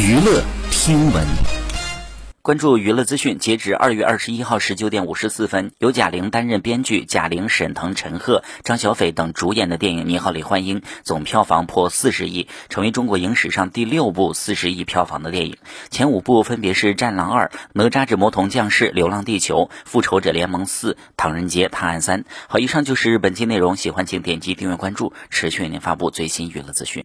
娱乐听闻。关注娱乐资讯截止二月二十一号十九点五十四分由贾玲担任编剧贾玲沈腾陈赫张小斐等主演的电影你好李焕英总票房破四十亿成为中国影史上第六部四十亿票房的电影。前五部分别是战狼二哪吒之魔童降世流浪地球复仇者联盟四唐人街探案三。好以上就是本期内容喜欢请点击订阅关注持续为您发布最新娱乐资讯。